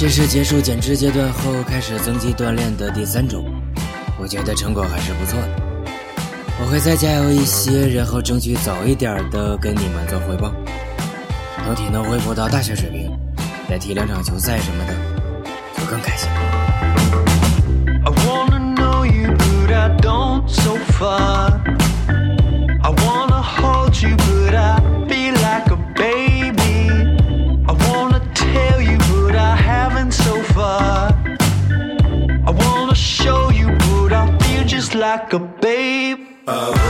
这是结束减脂阶段后开始增肌锻炼的第三周，我觉得成果还是不错的。我会再加油一些，然后争取早一点的跟你们做汇报。等体能恢复到大学水平，再踢两场球赛什么的，就更开心。Like a babe.